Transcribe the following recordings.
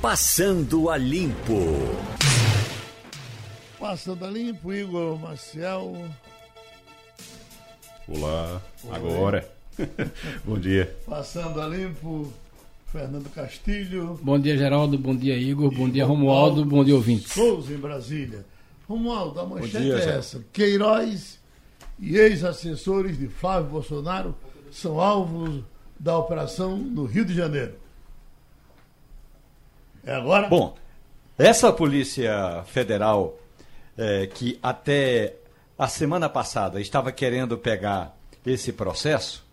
Passando a Limpo. Passando a Limpo, Igor Marcel. Olá, Oi. agora. Bom dia. Passando a Limpo, Fernando Castilho. Bom dia, Geraldo. Bom dia, Igor. Bom dia, Romualdo. Bom dia, ouvintes. Souza, em Brasília. Romualdo, a manchete dia, é essa. Queiroz e ex-assessores de Flávio Bolsonaro são alvos da operação no Rio de Janeiro. É agora? Bom, essa Polícia Federal é, que até a semana passada estava querendo pegar esse processo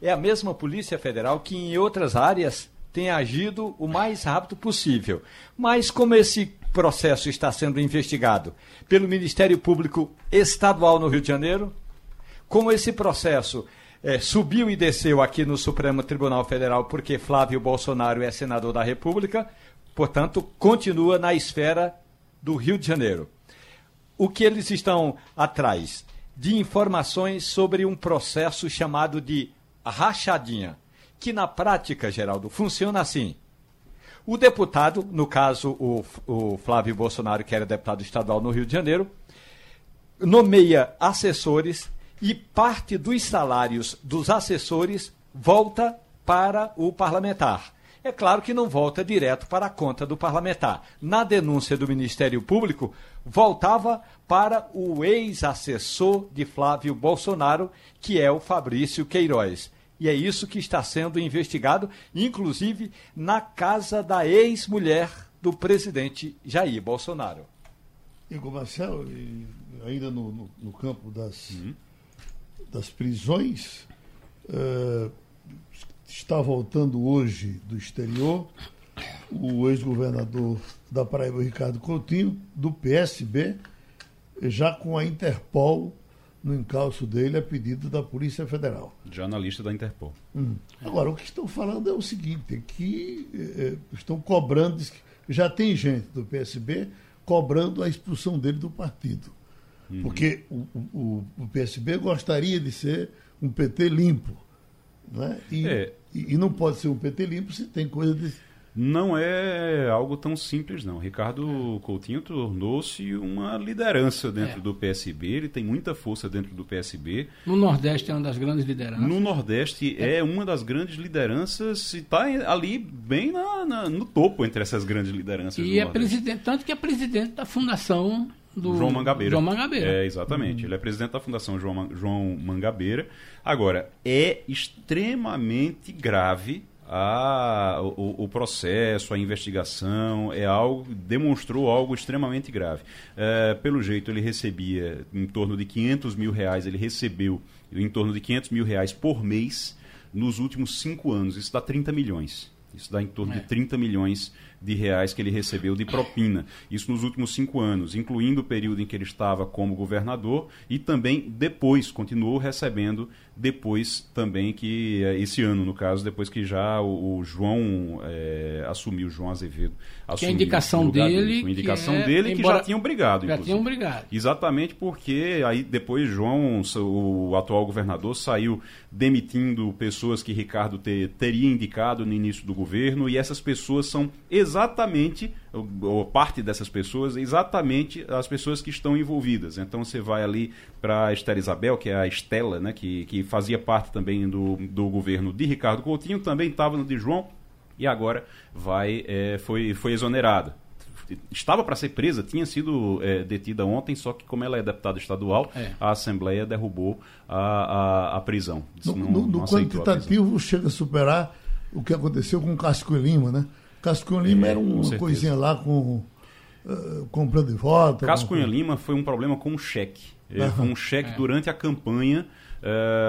é a mesma Polícia Federal que em outras áreas tem agido o mais rápido possível. Mas como esse processo está sendo investigado pelo Ministério Público Estadual no Rio de Janeiro, como esse processo é, subiu e desceu aqui no Supremo Tribunal Federal porque Flávio Bolsonaro é senador da República, portanto, continua na esfera do Rio de Janeiro. O que eles estão atrás? De informações sobre um processo chamado de rachadinha, que na prática, Geraldo, funciona assim. O deputado, no caso o, o Flávio Bolsonaro, que era deputado estadual no Rio de Janeiro, nomeia assessores e parte dos salários dos assessores volta para o parlamentar. É claro que não volta direto para a conta do parlamentar. Na denúncia do Ministério Público, voltava para o ex-assessor de Flávio Bolsonaro, que é o Fabrício Queiroz. E é isso que está sendo investigado, inclusive na casa da ex-mulher do presidente Jair Bolsonaro. Igor Marcel, ainda no, no, no campo das. Uhum das prisões. Uh, está voltando hoje do exterior o ex-governador da Paraíba, Ricardo Coutinho, do PSB, já com a Interpol no encalço dele a pedido da Polícia Federal. Já na lista da Interpol. Hum. Agora, o que estão falando é o seguinte, é que eh, estão cobrando, já tem gente do PSB cobrando a expulsão dele do partido. Uhum. Porque o, o, o, PSB gostaria de ser um PT limpo. Né? E, é. e, e, não pode ser um PT limpo se tem coisa de. Não é algo tão simples, não. Ricardo Coutinho tornou-se uma liderança dentro é. do PSB, ele tem muita força dentro do PSB. No Nordeste é uma das grandes lideranças. No Nordeste é, é uma das grandes lideranças e está ali bem na, na, no topo entre essas grandes lideranças. E é presidente, tanto que é presidente da Fundação do João Mangabeira. João Mangabeira. É, exatamente. Uhum. Ele é presidente da Fundação João, João Mangabeira. Agora, é extremamente grave a, o, o, processo, a investigação, é algo, demonstrou algo extremamente grave. É, pelo jeito, ele recebia em torno de 500 mil reais, ele recebeu em torno de 500 mil reais por mês nos últimos cinco anos. Isso dá 30 milhões. Isso dá em torno é. de 30 milhões de reais que ele recebeu de propina. Isso nos últimos cinco anos, incluindo o período em que ele estava como governador e também depois, continuou recebendo depois também que, eh, esse ano no caso, depois que já o, o João é, assumiu, João Azevedo assumiu. Que a indicação dele. A indicação que é, dele que já tinham brigado, Já tinham brigado. Exatamente porque aí depois João, o atual governador, saiu demitindo pessoas que Ricardo te, teria indicado no início do governo e essas pessoas são exatamente, ou parte dessas pessoas, exatamente as pessoas que estão envolvidas. Então você vai ali para a Estela Isabel, que é a Estela, né, que, que fazia parte também do, do governo de Ricardo Coutinho, também estava no de João e agora vai é, foi, foi exonerada estava para ser presa, tinha sido é, detida ontem, só que como ela é deputada estadual, é. a Assembleia derrubou a, a, a prisão. No, não, no, no quantitativo chega a superar o que aconteceu com o Casco Lima, né? Cascunha Lima é, era uma coisinha lá com uh, comprando de voto. Cascunha Lima foi um problema com o cheque. Uhum. Foi um cheque é. durante a campanha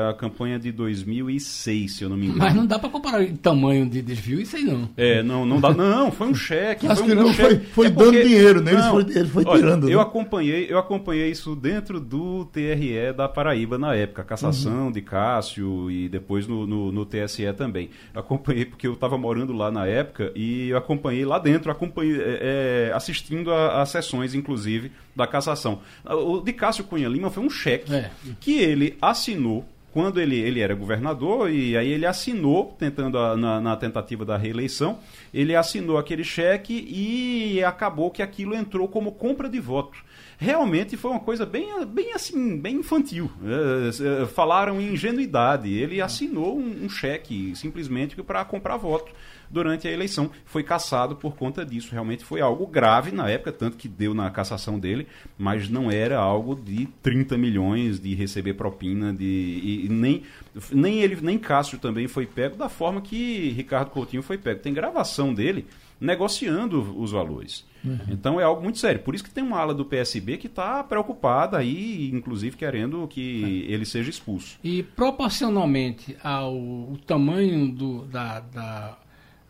a campanha de 2006, se eu não me engano. Mas não dá para comparar o tamanho de desvio, isso aí não. É, não, não dá. Não, foi um cheque. Acho foi um, que não cheque. foi, foi é dando porque, dinheiro, né? Ele foi, ele foi olha, tirando. Eu né? acompanhei, eu acompanhei isso dentro do TRE da Paraíba na época, a cassação uhum. de Cássio e depois no, no, no, TSE também. Acompanhei porque eu estava morando lá na época e eu acompanhei lá dentro, acompanhei, é, é assistindo a, a sessões, inclusive, da cassação. O de Cássio Cunha Lima foi um cheque é. que ele assinou quando ele, ele era governador, e aí ele assinou, tentando a, na, na tentativa da reeleição, ele assinou aquele cheque e acabou que aquilo entrou como compra de voto realmente foi uma coisa bem, bem assim, bem infantil. É, é, falaram em ingenuidade. Ele assinou um, um cheque simplesmente para comprar voto durante a eleição. Foi cassado por conta disso. Realmente foi algo grave na época, tanto que deu na cassação dele, mas não era algo de 30 milhões de receber propina, de e, e nem, nem ele, nem Cássio também foi pego da forma que Ricardo Coutinho foi pego. Tem gravação dele negociando os valores. Uhum. Então é algo muito sério. Por isso que tem uma ala do PSB que está preocupada aí, inclusive querendo que é. ele seja expulso. E proporcionalmente ao tamanho do, da, da,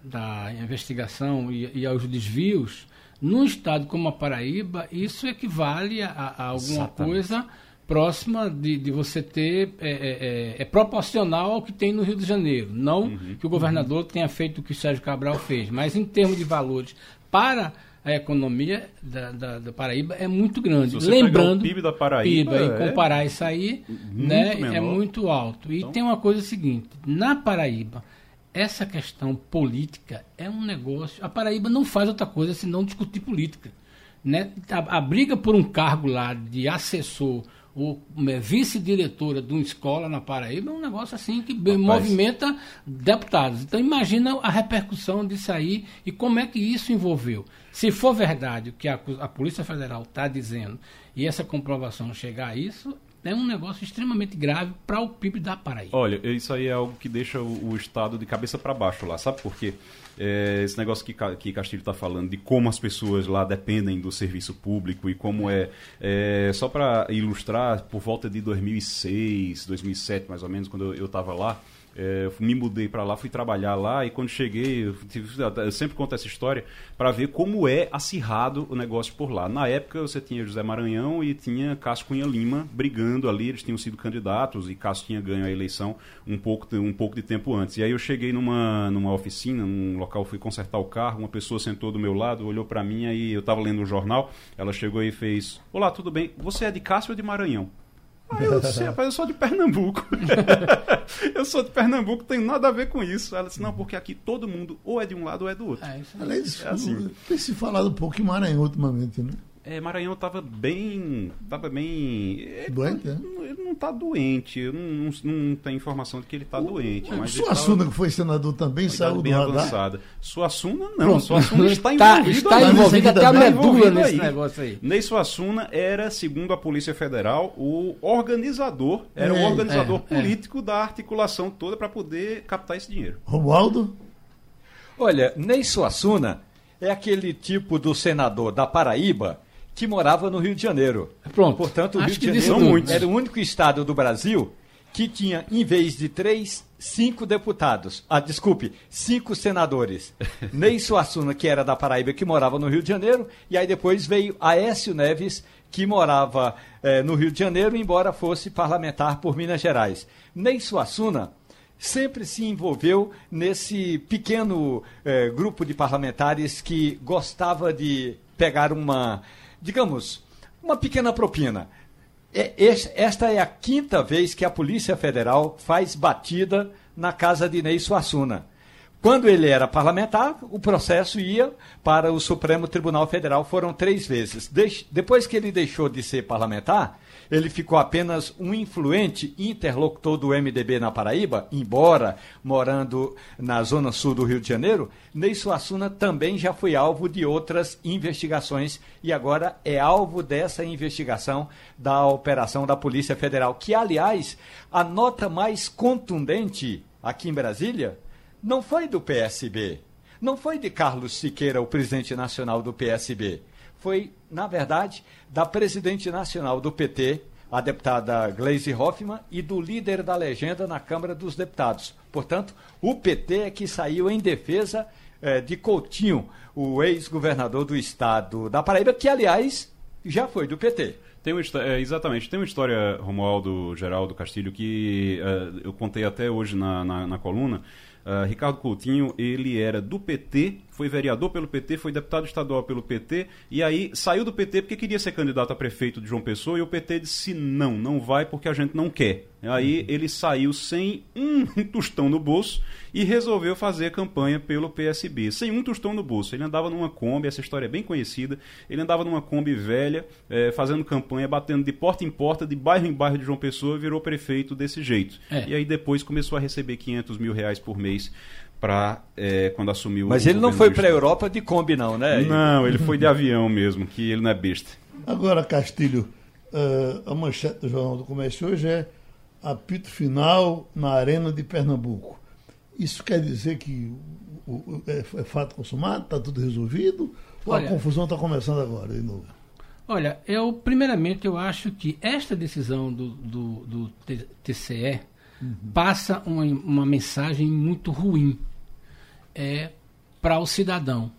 da investigação e, e, aos desvios, num estado como a Paraíba, isso equivale a, a alguma Exatamente. coisa próxima de, de você ter é, é, é, é, proporcional ao que tem no Rio de Janeiro. Não uhum, que o governador uhum. tenha feito o que o Sérgio Cabral fez, mas em termos de valores para a economia da, da, da Paraíba é muito grande. Lembrando, o PIB da Paraíba PIB, é comparar isso aí, né, menor. é muito alto. E então... tem uma coisa seguinte, na Paraíba, essa questão política é um negócio. A Paraíba não faz outra coisa senão discutir política. Né? A, a briga por um cargo lá de assessor ou é, vice-diretora de uma escola na Paraíba é um negócio assim que Rapaz. movimenta deputados. Então imagina a repercussão disso aí e como é que isso envolveu. Se for verdade o que a, a Polícia Federal está dizendo e essa comprovação chegar a isso, é um negócio extremamente grave para o PIB da Paraíba. Olha, isso aí é algo que deixa o, o Estado de cabeça para baixo lá, sabe por quê? É, esse negócio que, que Castilho está falando de como as pessoas lá dependem do serviço público e como é, é só para ilustrar, por volta de 2006, 2007 mais ou menos, quando eu estava lá, é, me mudei para lá, fui trabalhar lá e quando cheguei, eu, sempre conto essa história para ver como é acirrado o negócio por lá. Na época você tinha José Maranhão e tinha Cássio Cunha Lima brigando ali, eles tinham sido candidatos e Cássio tinha ganho a eleição um pouco, um pouco de tempo antes. E aí eu cheguei numa, numa oficina, num local, fui consertar o carro, uma pessoa sentou do meu lado, olhou para mim, aí eu estava lendo um jornal, ela chegou e fez: Olá, tudo bem? Você é de Cássio ou de Maranhão? Aí eu disse, rapaz, eu sou de Pernambuco. eu sou de Pernambuco, tem nada a ver com isso. Ela disse, não, porque aqui todo mundo ou é de um lado ou é do outro. É, isso Além disso, é assim. tem se falado um pouco em Maranhão ultimamente, né? É, Maranhão estava bem. Tava bem. Doente, é? Ele não está doente. Eu não, não, não tem informação de que ele está doente. Mas Suassuna, tava, que foi senador também, saiu bem do avançada. Suassuna, não. Pronto. Suassuna está tá, envolvido. Está envolvido até a medula nesse aí. negócio aí. Ney Suassuna era, segundo a Polícia Federal, o organizador, era é, o organizador é, é. político é. da articulação toda para poder captar esse dinheiro. Romualdo? Olha, Ney Suassuna é aquele tipo do senador da Paraíba que morava no Rio de Janeiro. Pronto. Portanto, o Rio de Janeiro era o único estado do Brasil que tinha, em vez de três, cinco deputados. Ah, desculpe, cinco senadores. Ney Suassuna, que era da Paraíba, que morava no Rio de Janeiro, e aí depois veio Aécio Neves, que morava eh, no Rio de Janeiro, embora fosse parlamentar por Minas Gerais. Ney Suassuna sempre se envolveu nesse pequeno eh, grupo de parlamentares que gostava de pegar uma digamos, uma pequena propina. É, esta é a quinta vez que a Polícia Federal faz batida na casa de Ney Suassuna. Quando ele era parlamentar, o processo ia para o Supremo Tribunal Federal, foram três vezes. depois que ele deixou de ser parlamentar, ele ficou apenas um influente interlocutor do MDB na Paraíba, embora morando na zona sul do Rio de Janeiro, Ney Suassuna também já foi alvo de outras investigações e agora é alvo dessa investigação da operação da Polícia Federal, que, aliás, a nota mais contundente aqui em Brasília não foi do PSB, não foi de Carlos Siqueira, o presidente nacional do PSB foi, na verdade, da presidente nacional do PT, a deputada Gleisi Hoffmann, e do líder da legenda na Câmara dos Deputados. Portanto, o PT é que saiu em defesa eh, de Coutinho, o ex-governador do estado da Paraíba, que, aliás, já foi do PT. Tem uma, é, exatamente. Tem uma história, Romualdo Geraldo Castilho, que uh, eu contei até hoje na, na, na coluna. Uh, Ricardo Coutinho, ele era do PT, foi vereador pelo PT, foi deputado estadual pelo PT, e aí saiu do PT porque queria ser candidato a prefeito de João Pessoa, e o PT disse: não, não vai porque a gente não quer. Aí ele saiu sem um tostão no bolso e resolveu fazer campanha pelo PSB, sem um tostão no bolso. Ele andava numa Kombi, essa história é bem conhecida. Ele andava numa Kombi velha, é, fazendo campanha, batendo de porta em porta, de bairro em bairro de João Pessoa, virou prefeito desse jeito. É. E aí depois começou a receber 500 mil reais por mês para é, quando assumiu Mas ele não foi para a Europa de Kombi, não, né? Não, ele foi de avião mesmo, que ele não é besta. Agora, Castilho, uh, a manchete do Jornal do Comércio hoje é apito final na Arena de Pernambuco. Isso quer dizer que o, o, é, é, fato consumado, está tudo resolvido? Ou Olha, a confusão está começando agora de novo? Olha, eu primeiramente eu acho que esta decisão do, do, do TCE uhum. passa uma, uma mensagem muito ruim é, para o cidadão.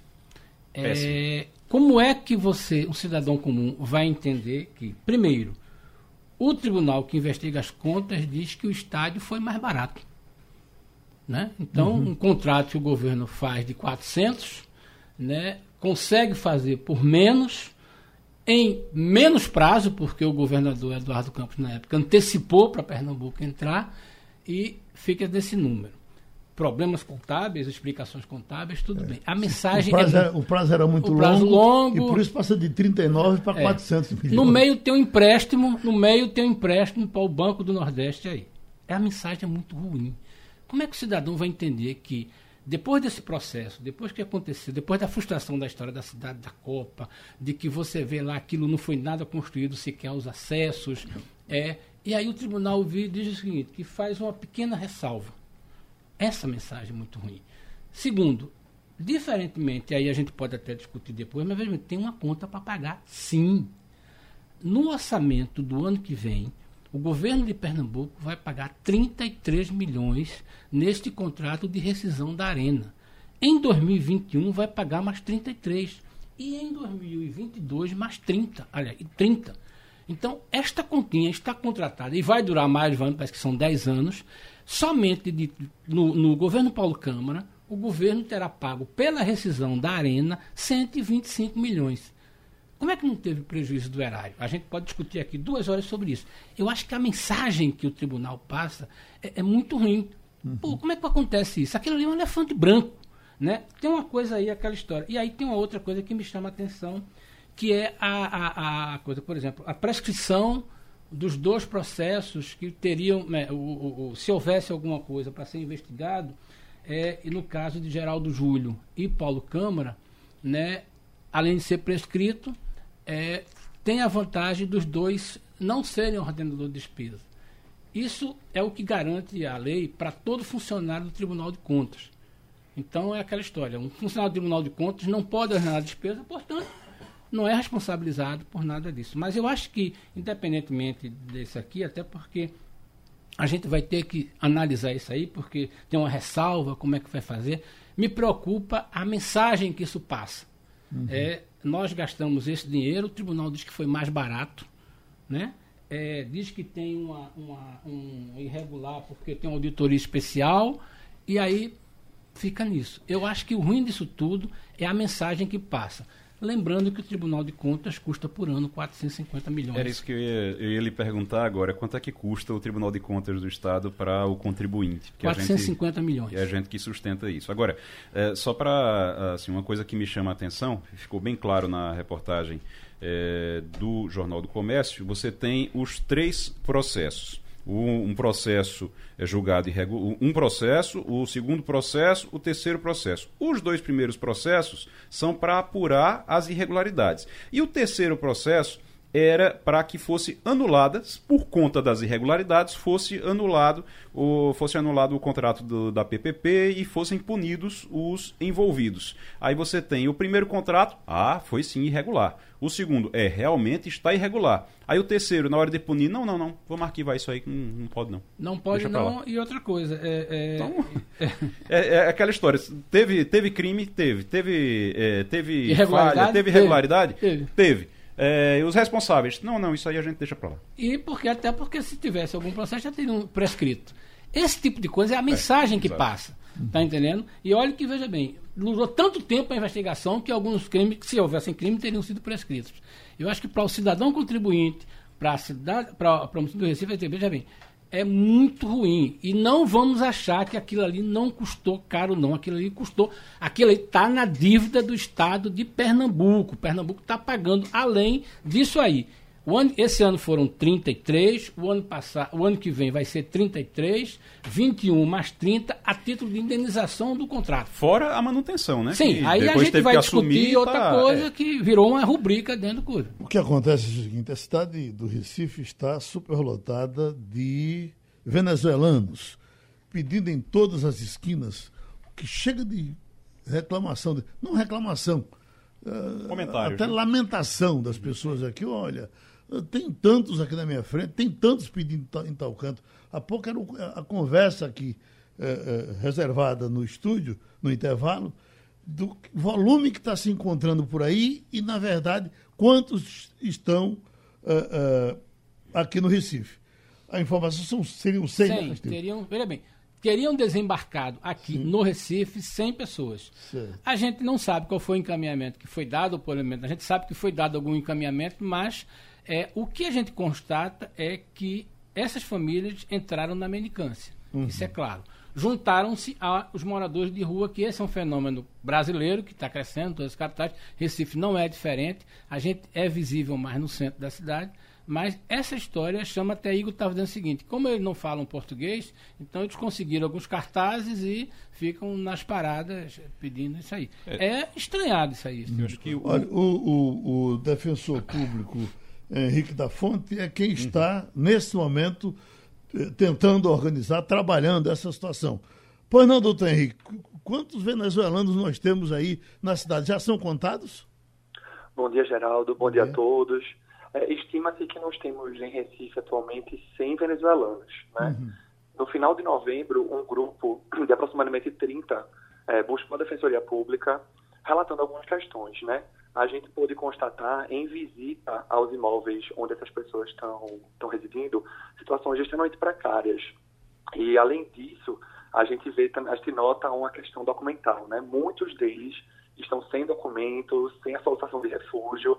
É, como é que você, um cidadão comum, vai entender que, primeiro, o tribunal que investiga as contas diz que o estádio foi mais barato. Né? Então, uhum. um contrato que o governo faz de 400, né, consegue fazer por menos, em menos prazo, porque o governador Eduardo Campos, na época, antecipou para Pernambuco entrar, e fica desse número problemas contábeis, explicações contábeis, tudo é. bem. A mensagem. O prazo, é, era, o prazo era muito prazo longo, longo, E por isso passa de 39 para é. 400 milhões. No meio tem um empréstimo, no meio tem um empréstimo para o Banco do Nordeste aí. É a mensagem é muito ruim. Como é que o cidadão vai entender que depois desse processo, depois que aconteceu, depois da frustração da história da cidade da Copa, de que você vê lá aquilo não foi nada construído, sequer os acessos, é, e aí o tribunal diz o seguinte, que faz uma pequena ressalva essa mensagem é muito ruim. Segundo, diferentemente, aí a gente pode até discutir depois, mas veja, tem uma conta para pagar, sim. No orçamento do ano que vem, o governo de Pernambuco vai pagar 33 milhões neste contrato de rescisão da Arena. Em 2021 vai pagar mais 33 e em 2022 mais 30, aliás, 30. Então, esta continha está contratada e vai durar mais, parece que são 10 anos, Somente de, no, no governo Paulo Câmara, o governo terá pago pela rescisão da Arena 125 milhões. Como é que não teve prejuízo do erário? A gente pode discutir aqui duas horas sobre isso. Eu acho que a mensagem que o tribunal passa é, é muito ruim. Uhum. Pô, como é que acontece isso? Aquilo ali é um elefante branco. Né? Tem uma coisa aí, aquela história. E aí tem uma outra coisa que me chama a atenção, que é a, a, a coisa, por exemplo, a prescrição dos dois processos que teriam, né, o, o, o, se houvesse alguma coisa para ser investigado, é, e no caso de Geraldo Júlio e Paulo Câmara, né, além de ser prescrito, é, tem a vantagem dos dois não serem ordenador de despesa. Isso é o que garante a lei para todo funcionário do Tribunal de Contas. Então é aquela história, um funcionário do Tribunal de Contas não pode ordenar despesa, portanto, não é responsabilizado por nada disso. Mas eu acho que, independentemente desse aqui, até porque a gente vai ter que analisar isso aí, porque tem uma ressalva, como é que vai fazer. Me preocupa a mensagem que isso passa. Uhum. É, nós gastamos esse dinheiro, o tribunal diz que foi mais barato, né? É, diz que tem uma, uma, um irregular porque tem uma auditoria especial, e aí fica nisso. Eu acho que o ruim disso tudo é a mensagem que passa. Lembrando que o Tribunal de Contas custa por ano 450 milhões. Era isso que eu ia, eu ia lhe perguntar agora. Quanto é que custa o Tribunal de Contas do Estado para o contribuinte? 450 gente, milhões. É a gente que sustenta isso. Agora, é, só para assim, uma coisa que me chama a atenção, ficou bem claro na reportagem é, do Jornal do Comércio, você tem os três processos um, processo é julgado irregular, um processo, o segundo processo, o terceiro processo. Os dois primeiros processos são para apurar as irregularidades. E o terceiro processo era para que fosse anuladas, por conta das irregularidades, fosse anulado, o, fosse anulado o contrato do, da PPP e fossem punidos os envolvidos. Aí você tem o primeiro contrato, ah, foi sim irregular. O segundo, é, realmente está irregular. Aí o terceiro, na hora de punir, não, não, não, vamos arquivar isso aí, não, não pode não. Não pode não, e outra coisa, é... É... Então, é, é, aquela história, teve, teve crime? Teve. Teve, é, teve falha? Teve irregularidade? Teve. teve. É, os responsáveis, não, não, isso aí a gente deixa para lá. E porque até porque se tivesse algum processo já teria um prescrito. Esse tipo de coisa é a mensagem é, que exato. passa. Tá entendendo? E olha que, veja bem, durou tanto tempo a investigação que alguns crimes, se houvessem crime, teriam sido prescritos. Eu acho que para o cidadão contribuinte, para a cidade, para o município do Recife, veja bem, é muito ruim. E não vamos achar que aquilo ali não custou caro, não. Aquilo ali custou. Aquilo ali está na dívida do Estado de Pernambuco. Pernambuco está pagando além disso aí. Ano, esse ano foram 33, o ano, passado, o ano que vem vai ser 33, 21 mais 30 a título de indenização do contrato. Fora a manutenção, né? Sim, que aí a gente vai discutir outra tá, coisa é... que virou uma rubrica dentro do curso. O que acontece é o seguinte, a cidade do Recife está superlotada de venezuelanos, pedindo em todas as esquinas, que chega de reclamação, de, não reclamação, uh, até né? lamentação das pessoas aqui, olha tem tantos aqui na minha frente, tem tantos pedindo em tal canto. Há pouco era a conversa aqui é, é, reservada no estúdio, no intervalo, do volume que está se encontrando por aí e, na verdade, quantos estão é, aqui no Recife. A informação são, seriam 100. 100 teriam, veja bem, teriam desembarcado aqui Sim. no Recife 100 pessoas. Sim. A gente não sabe qual foi o encaminhamento que foi dado, por exemplo, a gente sabe que foi dado algum encaminhamento, mas é, o que a gente constata é que essas famílias entraram na mendicância. Uhum. Isso é claro. Juntaram-se aos moradores de rua, que esse é um fenômeno brasileiro que está crescendo, todas as capitais. Recife não é diferente. A gente é visível mais no centro da cidade. Mas essa história chama até Igor estava dizendo o seguinte: como eles não falam português, então eles conseguiram alguns cartazes e ficam nas paradas pedindo isso aí. É, é estranhado isso aí. Eu acho que o... Olha, o, o, o defensor público Henrique da Fonte é quem está, uhum. nesse momento, eh, tentando organizar, trabalhando essa situação. Pois não, doutor Henrique, quantos venezuelanos nós temos aí na cidade? Já são contados? Bom dia, Geraldo. Bom, Bom dia. dia. a todos. É, Estima-se que nós temos em Recife atualmente 100 venezuelanos. Né? Uhum. No final de novembro, um grupo de aproximadamente 30 é, buscou a Defensoria Pública relatando algumas questões, né? A gente pôde constatar em visita aos imóveis onde essas pessoas estão residindo situações extremamente precárias. E, além disso, a gente vê, a gente nota uma questão documental, né? Muitos deles estão sem documentos, sem a solicitação de refúgio,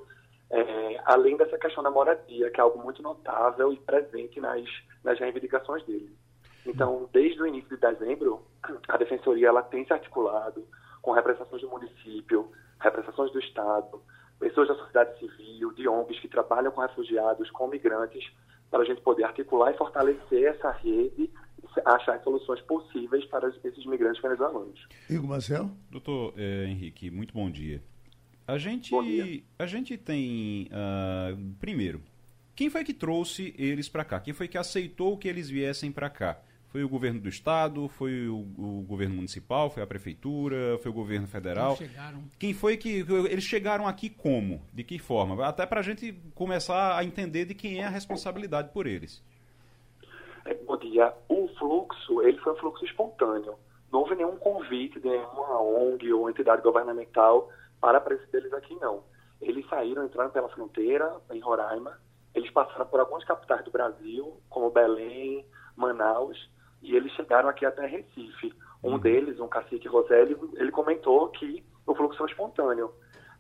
é, além dessa questão da moradia, que é algo muito notável e presente nas, nas reivindicações deles. Então, desde o início de dezembro, a Defensoria ela tem se articulado com representações do município, representações do Estado, pessoas da sociedade civil, de ONGs que trabalham com refugiados, com migrantes, para a gente poder articular e fortalecer essa rede e achar soluções possíveis para esses migrantes venezuelanos. Igor Marcel? Doutor eh, Henrique, muito bom dia. A gente, bom dia. A gente tem, uh, primeiro, quem foi que trouxe eles para cá? Quem foi que aceitou que eles viessem para cá? Foi o governo do estado, foi o, o, governo municipal, foi a prefeitura, foi o governo federal. Eles chegaram. Quem foi que eles chegaram aqui como? De que forma? Até para a gente começar a entender de quem é a responsabilidade por eles. É, bom dia. O fluxo, ele foi um fluxo espontâneo. Não houve nenhum convite de nenhuma ONG ou entidade governamental para a presença deles aqui, não. Eles saíram, entraram pela fronteira, em Roraima. Eles passaram por algumas capitais do Brasil, como Belém, Manaus, e eles chegaram aqui até Recife. Um uhum. deles, um cacique Rosélio, ele comentou que o fluxo foi espontâneo.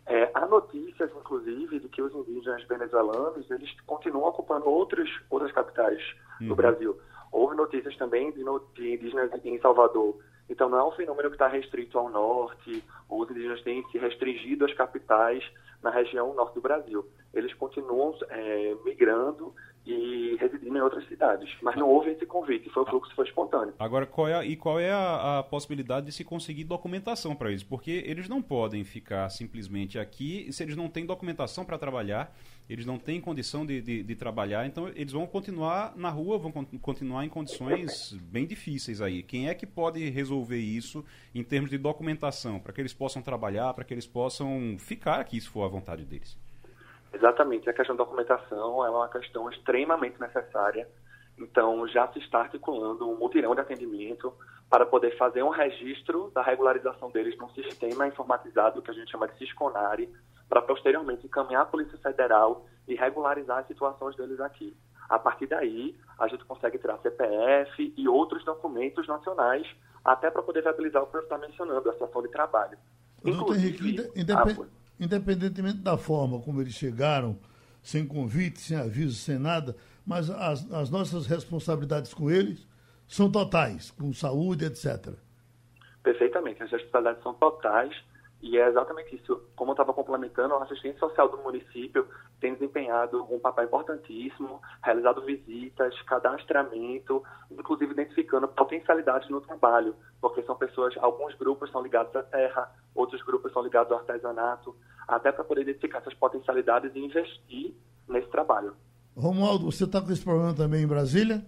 É, há notícias, inclusive, de que os indígenas venezuelanos eles continuam ocupando outros, outras capitais uhum. do Brasil. Houve notícias também de, de, indígenas em Salvador. Então, não é um fenômeno que está restrito ao norte, os indígenas têm se restringido às capitais na região norte do Brasil. Eles continuam é, migrando e residindo em outras cidades. Mas não houve esse convite, foi o fluxo foi espontâneo. Agora, qual é a, e qual é a, a possibilidade de se conseguir documentação para isso? Porque eles não podem ficar simplesmente aqui se eles não têm documentação para trabalhar, eles não têm condição de, de, de, trabalhar, então eles vão continuar na rua, vão continuar em condições bem difíceis aí. Quem é que pode resolver isso em termos de documentação, para que eles possam trabalhar, para que eles possam ficar aqui, se for a vontade deles? Exatamente, a questão da documentação é uma questão extremamente necessária. Então, já se está articulando um mutirão de atendimento para poder fazer um registro da regularização deles num sistema informatizado que a gente chama de Cisconari, para posteriormente encaminhar a Polícia Federal e regularizar as situações deles aqui. A partir daí, a gente consegue tirar CPF e outros documentos nacionais até para poder viabilizar o que você está mencionando, a situação de trabalho. Doutor Henrique, independ, independentemente da forma como eles chegaram, sem convite, sem aviso, sem nada, mas as, as nossas responsabilidades com eles são totais, com saúde, etc. Perfeitamente, as responsabilidades são totais e é exatamente isso. Como eu estava complementando, a assistência social do município tem desempenhado um papel importantíssimo, realizado visitas, cadastramento, inclusive identificando potencialidades no trabalho, porque são pessoas, alguns grupos são ligados à terra, outros grupos são ligados ao artesanato, até para poder identificar essas potencialidades e investir nesse trabalho. Romualdo, você está com esse problema também em Brasília?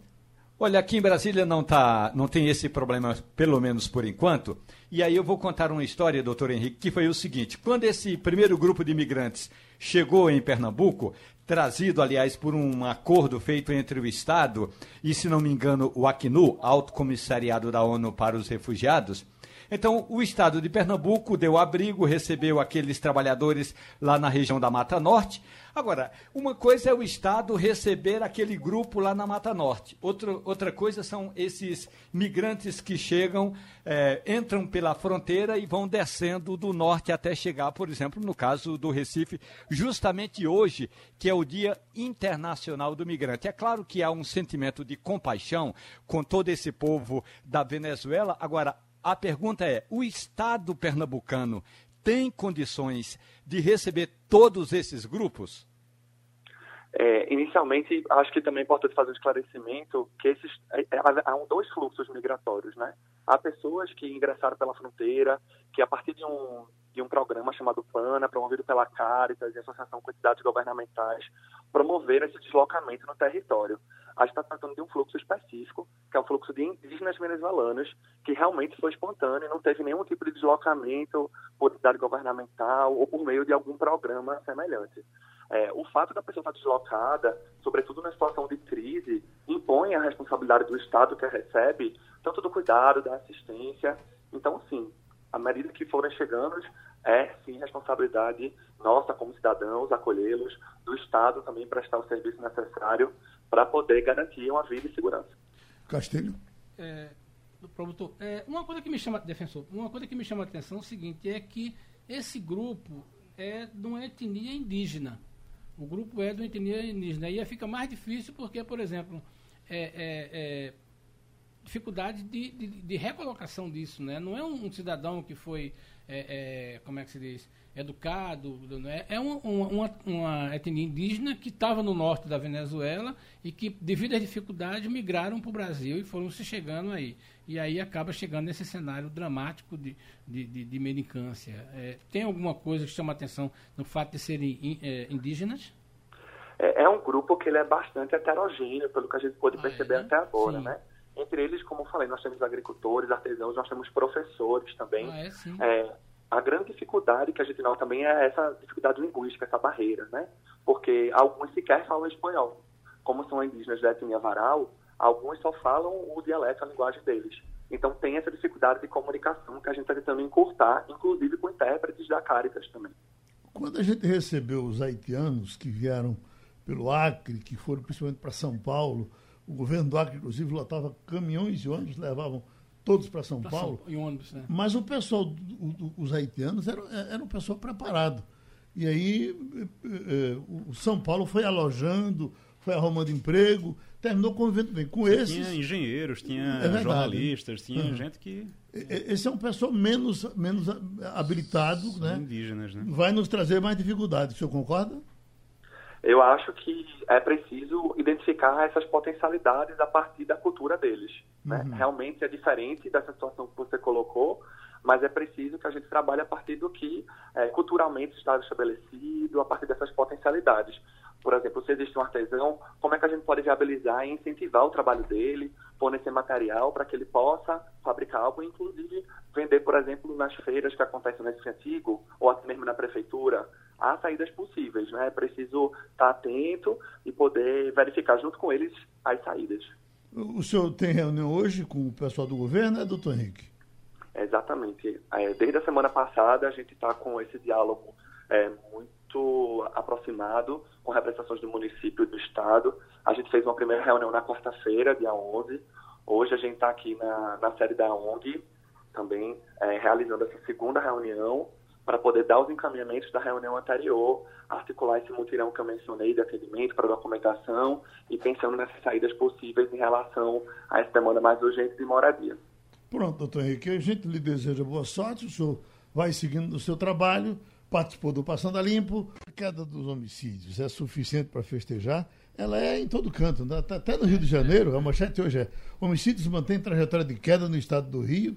Olha, aqui em Brasília não, tá, não tem esse problema, pelo menos por enquanto. E aí eu vou contar uma história, doutor Henrique, que foi o seguinte: quando esse primeiro grupo de imigrantes chegou em Pernambuco, trazido, aliás, por um acordo feito entre o Estado e, se não me engano, o Acnu, Alto Comissariado da ONU para os Refugiados, então, o estado de Pernambuco deu abrigo, recebeu aqueles trabalhadores lá na região da Mata Norte. Agora, uma coisa é o estado receber aquele grupo lá na Mata Norte. Outra, outra coisa são esses migrantes que chegam, é, entram pela fronteira e vão descendo do norte até chegar, por exemplo, no caso do Recife, justamente hoje, que é o Dia Internacional do Migrante. É claro que há um sentimento de compaixão com todo esse povo da Venezuela. Agora, a pergunta é: o Estado pernambucano tem condições de receber todos esses grupos? É, inicialmente, acho que também é importante fazer um esclarecimento que esses, é, é, há dois fluxos migratórios, né? Há pessoas que ingressaram pela fronteira, que a partir de um, de um programa chamado PANA, promovido pela Caritas e Associação com Entidades Governamentais, promoveram esse deslocamento no território. A gente está tratando de um fluxo específico, que é o fluxo de indígenas venezuelanos, que realmente foi espontâneo e não teve nenhum tipo de deslocamento por entidade governamental ou por meio de algum programa semelhante. É, o fato da pessoa estar deslocada, sobretudo na situação de crise, impõe a responsabilidade do Estado que a recebe, tanto do cuidado, da assistência. Então, sim, à medida que forem chegando, é sim responsabilidade nossa como cidadãos acolhê-los, do Estado também prestar o serviço necessário para poder garantir uma vida e segurança. Castilho? É, promotor, é, uma coisa que me chama defensor, uma coisa que me chama a atenção é o seguinte é que esse grupo é de uma etnia indígena. O grupo é de uma etnia indígena. E aí fica mais difícil porque, por exemplo, é, é, é dificuldade de, de, de, recolocação disso, né? Não é um, um cidadão que foi, é, é, como é que se diz, educado, né? é uma, uma, uma etnia indígena que estava no norte da Venezuela e que, devido às dificuldades, migraram para o Brasil e foram se chegando aí. E aí acaba chegando nesse cenário dramático de, de, de, de medicância. É, tem alguma coisa que chama atenção no fato de serem in, é, indígenas? É, é, um grupo que ele é bastante heterogêneo, pelo que a gente pôde ah, perceber é? até agora, Sim. né? Entre eles, como eu falei, nós temos agricultores, artesãos, nós temos professores também. Ah, é, sim. É, a grande dificuldade que a gente nota também é essa dificuldade linguística, essa barreira, né? Porque alguns sequer falam espanhol. Como são indígenas da etnia varal, alguns só falam o dialeto, a linguagem deles. Então tem essa dificuldade de comunicação que a gente está tentando encurtar, inclusive com intérpretes da Caritas também. Quando a gente recebeu os haitianos que vieram pelo Acre, que foram principalmente para São Paulo, o governo do Acre, inclusive, lotava caminhões e ônibus, levavam todos para São pra Paulo. São, ônibus, né? Mas o pessoal, do, os haitianos, eram, era um pessoal preparado. E aí eh, eh, o São Paulo foi alojando, foi arrumando emprego, terminou convivendo bem. Com esses. Tinha engenheiros, tinha é verdade, jornalistas, tinha uhum. gente que. Esse é um pessoal menos, menos habilitado, São né? Indígenas, né? Vai nos trazer mais dificuldades. O senhor concorda? Eu acho que é preciso identificar essas potencialidades a partir da cultura deles. Né? Uhum. Realmente é diferente dessa situação que você colocou, mas é preciso que a gente trabalhe a partir do que é, culturalmente está estabelecido, a partir dessas potencialidades. Por exemplo, se existe um artesão, como é que a gente pode viabilizar e incentivar o trabalho dele, fornecer material para que ele possa fabricar algo, inclusive vender, por exemplo, nas feiras que acontecem nesse antigo, ou até mesmo na prefeitura, há saídas possíveis, né? É preciso estar atento e poder verificar junto com eles as saídas. O senhor tem reunião hoje com o pessoal do governo, né, doutor Henrique? Exatamente. É, desde a semana passada a gente está com esse diálogo é, muito aproximado com representações do município e do estado. A gente fez uma primeira reunião na quarta-feira, dia 11. Hoje a gente está aqui na, na sede da ONG também é, realizando essa segunda reunião para poder dar os encaminhamentos da reunião anterior, articular esse mutirão que eu mencionei de atendimento para documentação e pensando nessas saídas possíveis em relação a essa demanda mais urgente de moradia. Pronto, doutor Henrique, a gente lhe deseja boa sorte, o senhor vai seguindo no seu trabalho, participou do Passando a Limpo. A queda dos homicídios é suficiente para festejar? Ela é em todo canto, né? até no Rio de Janeiro, a manchete hoje é homicídios mantém trajetória de queda no estado do Rio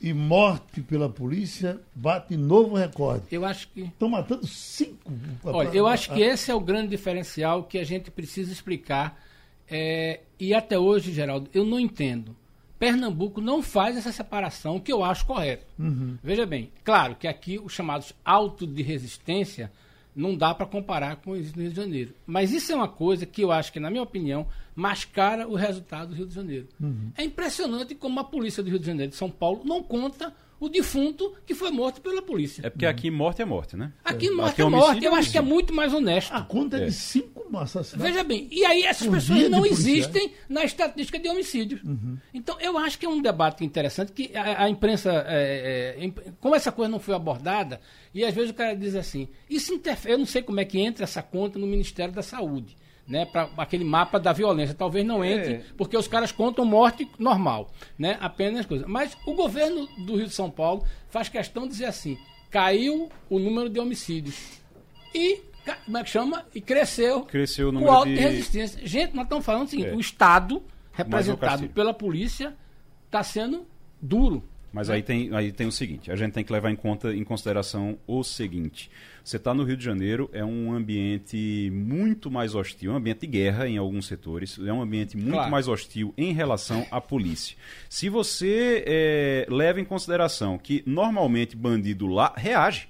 e morte pela polícia bate novo recorde. Eu acho que. Estão matando cinco. Olha, eu acho que esse é o grande diferencial que a gente precisa explicar. É, e até hoje, Geraldo, eu não entendo. Pernambuco não faz essa separação que eu acho correto. Uhum. Veja bem, claro que aqui os chamados autos de resistência não dá para comparar com o Rio de Janeiro. Mas isso é uma coisa que eu acho que, na minha opinião, mascara o resultado do Rio de Janeiro. Uhum. É impressionante como a polícia do Rio de Janeiro de São Paulo não conta o defunto que foi morto pela polícia. É porque aqui morte é morte, né? Aqui morte aqui é morte. Eu acho que é muito mais honesto. A conta é, é de cinco assassinatos. Veja bem, e aí essas pessoas não existem na estatística de homicídios. Uhum. Então eu acho que é um debate interessante que a, a imprensa, é, é, como essa coisa não foi abordada, e às vezes o cara diz assim, isso interfere, eu não sei como é que entra essa conta no Ministério da Saúde né, para aquele mapa da violência. Talvez não entre, é. porque os caras contam morte normal, né, apenas coisa. Mas o governo do Rio de São Paulo faz questão de dizer assim: caiu o número de homicídios. E como é que chama? E cresceu, cresceu o número o alto de... de resistência. Gente, nós estamos falando o seguinte: é. o Estado, representado pela polícia, está sendo duro. Mas aí tem, aí tem o seguinte: a gente tem que levar em conta, em consideração o seguinte. Você está no Rio de Janeiro, é um ambiente muito mais hostil, é um ambiente de guerra em alguns setores, é um ambiente muito claro. mais hostil em relação à polícia. Se você é, leva em consideração que normalmente bandido lá reage,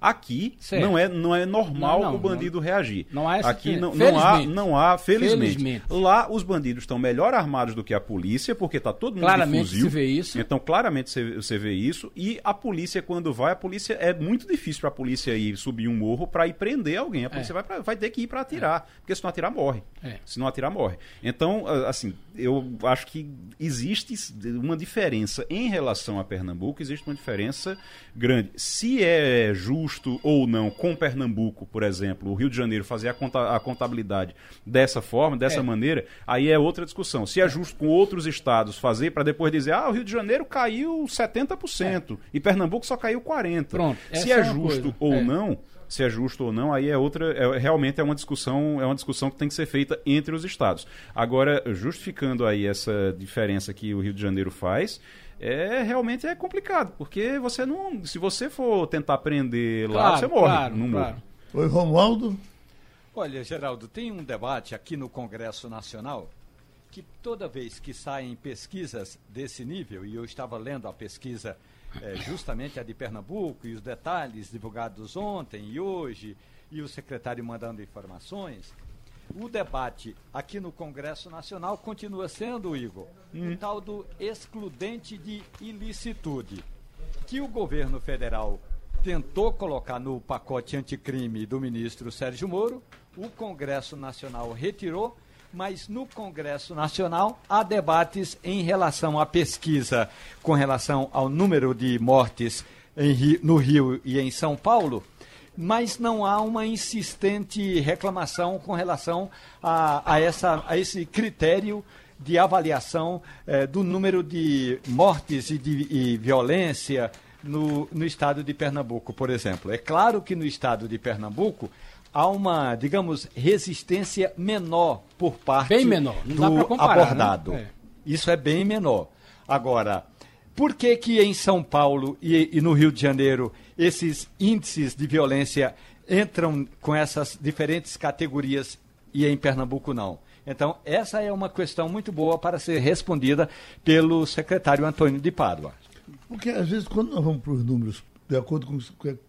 Aqui não é, não é normal não, não, o bandido não, reagir. Não há essa Aqui não, não há, não há felizmente. felizmente. Lá os bandidos estão melhor armados do que a polícia, porque está todo mundo claramente de fuzil. Você vê isso. Então, claramente você, você vê isso. E a polícia, quando vai, a polícia é muito difícil para a polícia ir subir um morro para ir prender alguém. A polícia é. vai, pra, vai ter que ir para atirar. É. Porque se não atirar, morre. É. Se não atirar, morre. Então, assim, eu acho que existe uma diferença em relação a Pernambuco, existe uma diferença grande. Se é justo ou não com Pernambuco, por exemplo, o Rio de Janeiro fazer a contabilidade dessa forma, dessa é. maneira, aí é outra discussão. Se é justo com outros estados fazer para depois dizer, ah, o Rio de Janeiro caiu 70% é. e Pernambuco só caiu 40%. Pronto, Se é, é justo coisa. ou é. não, se é justo ou não, aí é outra, é, realmente é uma discussão, é uma discussão que tem que ser feita entre os estados. Agora, justificando aí essa diferença que o Rio de Janeiro faz, é realmente é complicado, porque você não, se você for tentar prender claro, lá, você morre, claro, não claro. morre. Oi, Romualdo. Olha, Geraldo, tem um debate aqui no Congresso Nacional que toda vez que saem pesquisas desse nível, e eu estava lendo a pesquisa é, justamente a de Pernambuco e os detalhes divulgados ontem e hoje, e o secretário mandando informações, o debate aqui no Congresso Nacional continua sendo, Igor, hum. um tal do excludente de ilicitude, que o governo federal tentou colocar no pacote anticrime do ministro Sérgio Moro, o Congresso Nacional retirou mas no Congresso Nacional há debates em relação à pesquisa com relação ao número de mortes em, no Rio e em São Paulo, mas não há uma insistente reclamação com relação a, a, essa, a esse critério de avaliação eh, do número de mortes e de e violência no, no estado de Pernambuco, por exemplo. É claro que no estado de Pernambuco há uma, digamos, resistência menor por parte bem menor. Não do comparar, né? abordado. Né? É. Isso é bem menor. Agora, por que que em São Paulo e, e no Rio de Janeiro esses índices de violência entram com essas diferentes categorias e em Pernambuco não? Então, essa é uma questão muito boa para ser respondida pelo secretário Antônio de Pádua. Porque, às vezes, quando nós vamos para os números, de acordo com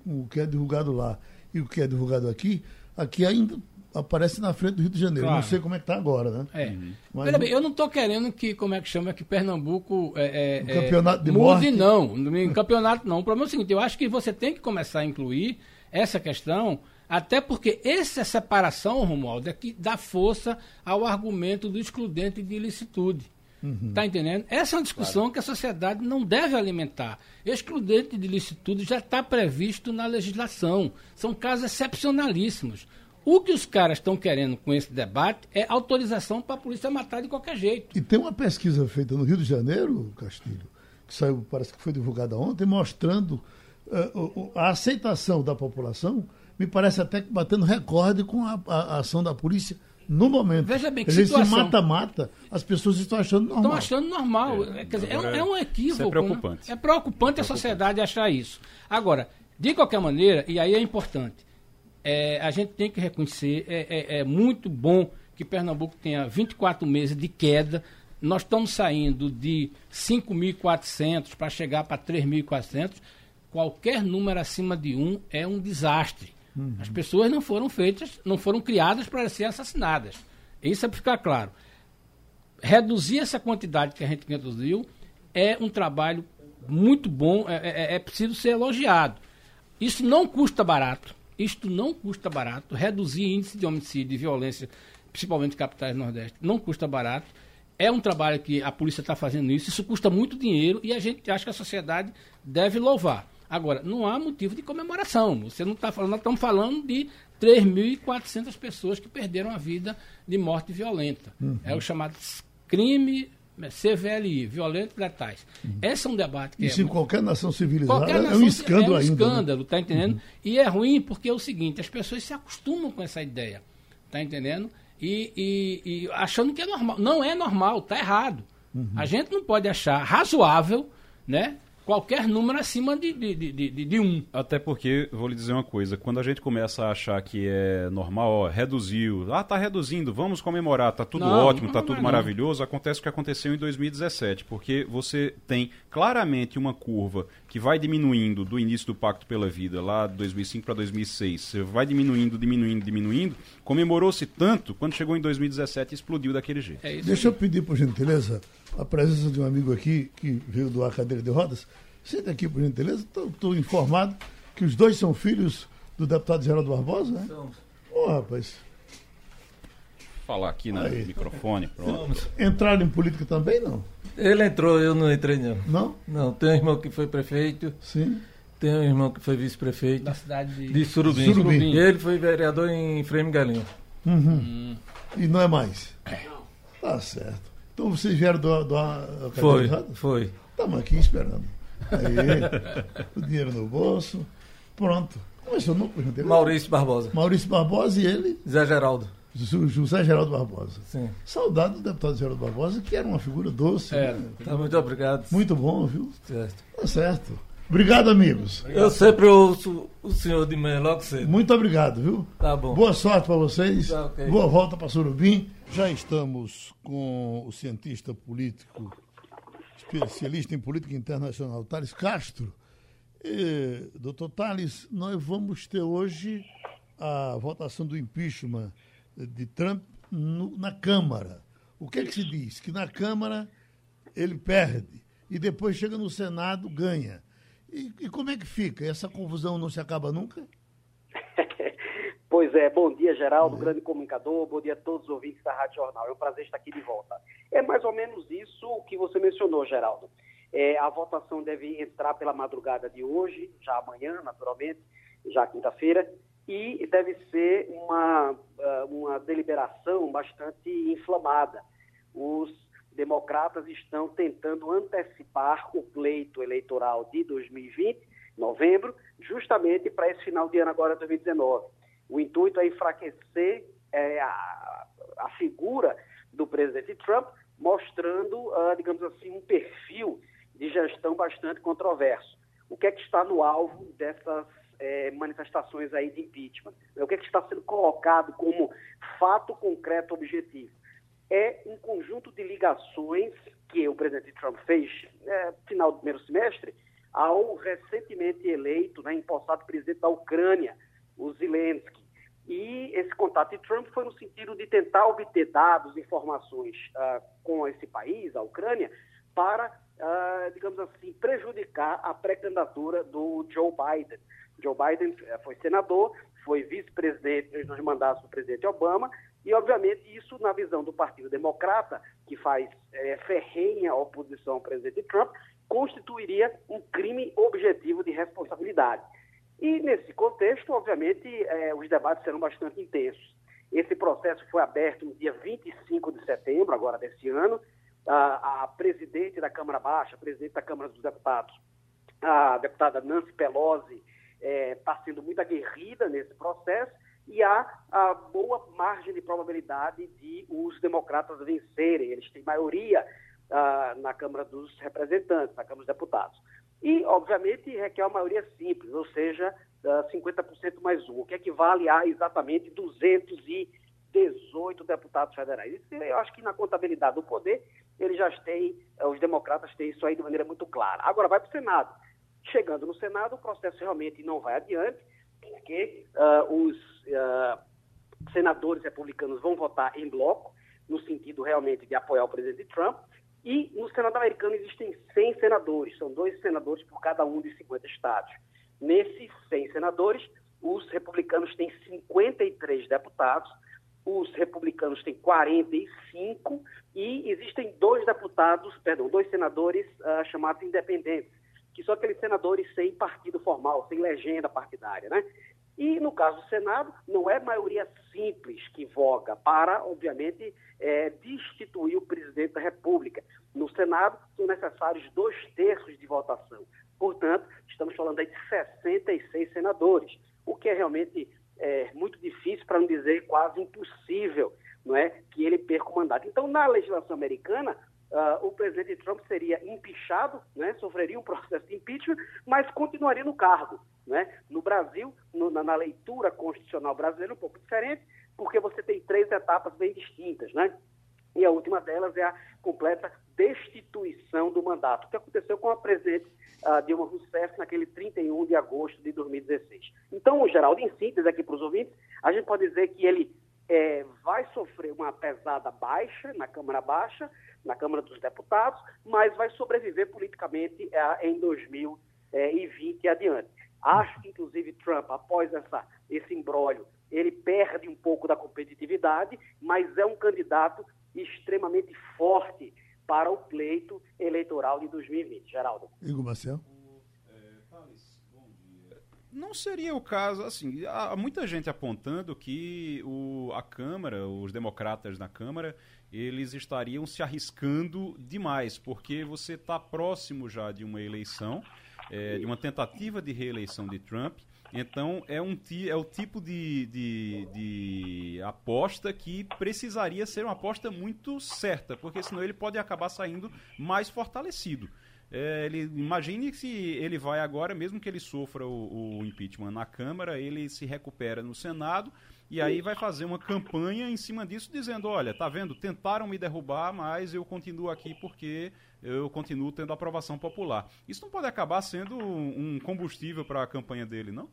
o que é divulgado lá, e o que é divulgado aqui, aqui ainda aparece na frente do Rio de Janeiro. Claro. Não sei como é que está agora, né? É. Mas, Veja bem, eu não estou querendo que, como é que chama, que Pernambuco é, é, campeonato de mude, morte. não. Em campeonato não. O problema é o seguinte, eu acho que você tem que começar a incluir essa questão, até porque essa separação, Romualdo, é que dá força ao argumento do excludente de ilicitude. Uhum. Tá entendendo? Essa é uma discussão claro. que a sociedade não deve alimentar. Excludente de licitude já está previsto na legislação. São casos excepcionalíssimos. O que os caras estão querendo com esse debate é autorização para a polícia matar de qualquer jeito. E tem uma pesquisa feita no Rio de Janeiro, Castilho, que saiu, parece que foi divulgada ontem, mostrando uh, a aceitação da população, me parece até que batendo recorde com a, a, a ação da polícia no momento. Veja bem que situação... se mata-mata, as pessoas estão achando normal. Estão achando normal. É, Quer dizer, é, um, é um equívoco. Isso é preocupante. Né? É preocupante a sociedade achar isso. Agora, de qualquer maneira, e aí é importante, é, a gente tem que reconhecer, é, é, é, muito bom que Pernambuco tenha 24 meses de queda. Nós estamos saindo de 5.400 para chegar para 3.400. Qualquer número acima de 1 é um desastre. Uhum. As pessoas não foram feitas, não foram criadas para ser assassinadas. Isso é para ficar claro. Reduzir essa quantidade que a gente reduziu é um trabalho muito bom, é, é, é preciso ser elogiado. Isso não custa barato isto não custa barato. Reduzir índice de homicídio e violência, principalmente capitais do Nordeste, não custa barato. É um trabalho que a polícia está fazendo isso. Isso custa muito dinheiro e a gente acha que a sociedade deve louvar. Agora, não há motivo de comemoração. Você não está falando, nós estamos falando de 3.400 pessoas que perderam a vida de morte violenta. Uhum. É o chamado crime CVLI, violentos letais. Uhum. Esse é um debate que Isso é em qualquer nação civilizada qualquer nação, é um escândalo ainda. É um né? escândalo, né? tá entendendo? Uhum. E é ruim porque é o seguinte, as pessoas se acostumam com essa ideia, tá entendendo? E, e, e achando que é normal. Não é normal, tá errado. Uhum. A gente não pode achar razoável, né? Qualquer número acima de, de, de, de, de um. Até porque, vou lhe dizer uma coisa, quando a gente começa a achar que é normal, ó, reduziu, ah, tá reduzindo, vamos comemorar, tá tudo não, ótimo, não, tá tudo não. maravilhoso, acontece o que aconteceu em 2017, porque você tem claramente uma curva que vai diminuindo do início do Pacto pela Vida, lá de 2005 para 2006, você vai diminuindo, diminuindo, diminuindo, comemorou-se tanto, quando chegou em 2017 explodiu daquele jeito. É Deixa eu pedir, por gentileza, a presença de um amigo aqui que veio doar cadeira de rodas. Senta aqui, por gentileza. Estou informado que os dois são filhos do deputado Geraldo Barbosa, né? Somos. Ô, oh, rapaz. Falar aqui no microfone, pronto. Entraram em política também, não? Ele entrou, eu não entrei, não. Não? Não, tem um irmão que foi prefeito. Sim. Tem um irmão que foi vice-prefeito. Da cidade de, de Surubim. Surubim. E ele foi vereador em Frame Galinha. Uhum. Hum. E não é mais? Não. Tá certo. Então vocês vieram do, do, do Foi, foi. Estamos aqui esperando. Aí, o dinheiro no bolso. Pronto. Começou no Maurício Barbosa. Maurício Barbosa e ele? Zé Geraldo. José Geraldo Barbosa. Sim. Saudade do deputado Geraldo Barbosa, que era uma figura doce. É, né? tá, muito obrigado. Muito bom, viu? Certo. Tá certo. Obrigado, amigos. Obrigado. Eu sempre ouço o senhor de manhã logo cedo. Muito obrigado, viu? Tá bom. Boa sorte para vocês. Tá, okay. Boa volta para Surubim. Já estamos com o cientista político, especialista em política internacional, Thales Castro. E, doutor Thales, nós vamos ter hoje a votação do impeachment de Trump no, na Câmara. O que é que se diz? Que na Câmara ele perde e depois chega no Senado, ganha. E, e como é que fica? Essa confusão não se acaba nunca? Pois é, bom dia, Geraldo, grande comunicador, bom dia a todos os ouvintes da Rádio Jornal. É um prazer estar aqui de volta. É mais ou menos isso que você mencionou, Geraldo. É, a votação deve entrar pela madrugada de hoje, já amanhã, naturalmente, já quinta-feira, e deve ser uma, ah, uma deliberação bastante inflamada. Os democratas estão tentando antecipar o pleito eleitoral de 2020, novembro, justamente para esse final de ano agora, 2019. O intuito é enfraquecer é, a, a, figura do presidente Trump, mostrando, uh, digamos assim, um perfil de gestão bastante controverso. O que é que está no alvo dessas é, manifestações aí de impeachment? O que é que está sendo colocado como fato concreto objetivo? É um conjunto de ligações que o presidente Trump fez é, final do primeiro semestre ao recentemente eleito, né, empossado presidente da Ucrânia, o Zelensky. E esse contato de Trump foi no sentido de tentar obter dados, informações uh, com esse país, a Ucrânia, para, uh, digamos assim, prejudicar a pré-candidatura do Joe Biden. Joe Biden eh, foi senador, foi vice-presidente nos mandatos do presidente Obama, e, obviamente, isso, na visão do Partido Democrata, que faz é, ferrenha oposição ao presidente Trump, constituiria um crime objetivo de responsabilidade. E, nesse contexto, obviamente, é, os debates serão bastante intensos. Esse processo foi aberto no dia 25 de setembro, agora desse ano. A, a presidente da Câmara Baixa, a presidente da Câmara dos Deputados, a deputada Nancy Pelosi, está é, sendo muito aguerrida nesse processo e há a boa margem de probabilidade de os democratas vencerem. Eles têm maioria ah, na Câmara dos Representantes, na Câmara dos Deputados. E, obviamente, requer uma maioria simples, ou seja, 50% mais um, o que equivale a exatamente 218 deputados federais. Isso eu acho que na contabilidade do poder, eles já têm, eh, os democratas têm isso aí de maneira muito clara. Agora vai para o Senado. Chegando no Senado, o processo realmente não vai adiante, porque uh, os uh, senadores republicanos vão votar em bloco, no sentido realmente de apoiar o presidente Trump, e no Senado americano existem 100 senadores, são dois senadores por cada um dos 50 estados. Nesses 100 senadores, os republicanos têm 53 deputados, os republicanos têm 45 e existem dois deputados, perdão, dois senadores uh, chamados independentes, que são aqueles senadores sem partido formal, sem legenda partidária, né? E no caso do Senado, não é maioria simples que voga para, obviamente, é, destituir o presidente da República. No Senado, são necessários dois terços de votação. Portanto, estamos falando aí de 66 senadores, o que é realmente é, muito difícil, para não dizer quase impossível, não é, que ele perca o mandato. Então, na legislação americana, uh, o presidente Trump seria empichado, né, sofreria um processo de impeachment, mas continuaria no cargo. Né? No Brasil, no, na, na, leitura constitucional brasileira, um pouco diferente, porque você tem três etapas bem distintas. Né? E a última delas é a completa destituição do mandato, que aconteceu com a presidente uh, Dilma Rousseff naquele 31 de agosto de 2016. Então, o Geraldo, em síntese aqui para os ouvintes, a gente pode dizer que ele é, vai sofrer uma pesada baixa na Câmara Baixa, na Câmara dos Deputados, mas vai sobreviver politicamente uh, em 2020 e adiante. Acho que, inclusive, Trump, após essa, esse imbróglio, ele perde um pouco da competitividade, mas é um candidato extremamente forte para o pleito eleitoral de 2020. Geraldo. Igor Marcel. Não seria o caso, assim, há muita gente apontando que o, a Câmara, os democratas na Câmara, eles estariam se arriscando demais, porque você está próximo já de uma eleição, é, de uma tentativa de reeleição de Trump, então é, um, é o tipo de, de, de, aposta que precisaria ser uma aposta muito certa, porque senão ele pode acabar saindo mais fortalecido. É, ele, imagine se ele vai agora, mesmo que ele sofra o, o, impeachment na Câmara, ele se recupera no Senado e aí vai fazer uma campanha em cima disso, dizendo: olha, tá vendo, tentaram me derrubar, mas eu continuo aqui porque eu continuo tendo aprovação popular. Isso não pode acabar sendo um combustível para a campanha dele, não?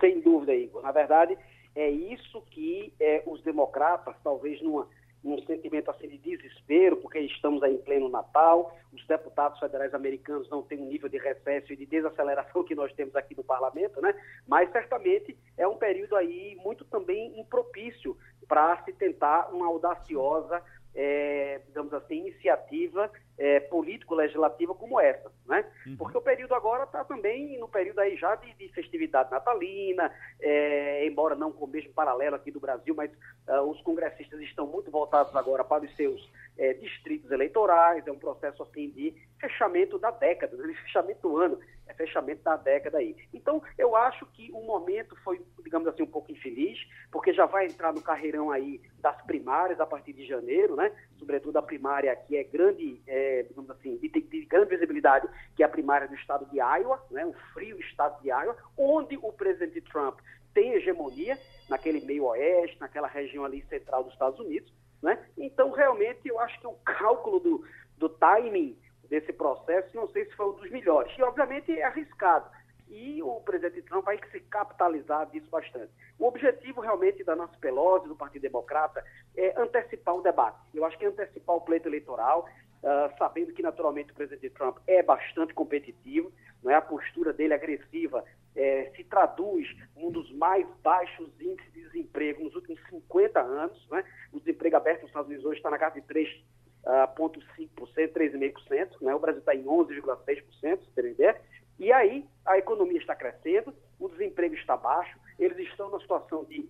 Sem dúvida, Igor. Na verdade, é isso que é, os democratas, talvez numa, num sentimento assim de desespero, porque estamos aí em pleno Natal, os deputados federais americanos não têm um nível de recesso e de desaceleração que nós temos aqui no parlamento, né? Mas certamente é um período aí muito também impropício para se tentar uma audaciosa é, digamos assim, iniciativa é, político-legislativa como essa, né? Uhum. Porque o período agora está também no período aí já de, de festividade natalina, é, embora não com o mesmo paralelo aqui do Brasil, mas uh, os congressistas estão muito voltados agora para os seus é, distritos eleitorais, é um processo assim de fechamento da década, né? fechamento do ano, é fechamento da década aí. Então, eu acho que o momento foi, digamos assim, um pouco infeliz, porque já vai entrar no carreirão aí das primárias a partir de janeiro, né? Sobretudo a primária que é grande, é, digamos assim, de, de, grande visibilidade, que é a primária do estado de Iowa, né? O frio estado de Iowa, onde o presidente Trump tem hegemonia naquele meio oeste, naquela região ali central dos Estados Unidos, né? Então, realmente, eu acho que o cálculo do, do timing desse processo, não sei se foi um dos melhores. E, obviamente, é arriscado. E o presidente Trump vai se capitalizar disso bastante. O objetivo, realmente, da Nancy Pelosi, do Partido Democrata, é antecipar o debate. Eu acho que é antecipar o pleito eleitoral, uh, sabendo que, naturalmente, o presidente Trump é bastante competitivo, não é? a postura dele agressiva é, se traduz num dos mais baixos índices de desemprego nos últimos 50 anos. Né? O desemprego aberto nos Estados Unidos hoje está na casa de 3,5%, uh, 3,5%. Né? O Brasil está em 11,6%, se terem ideia. E aí a economia está crescendo, o desemprego está baixo, eles estão na situação de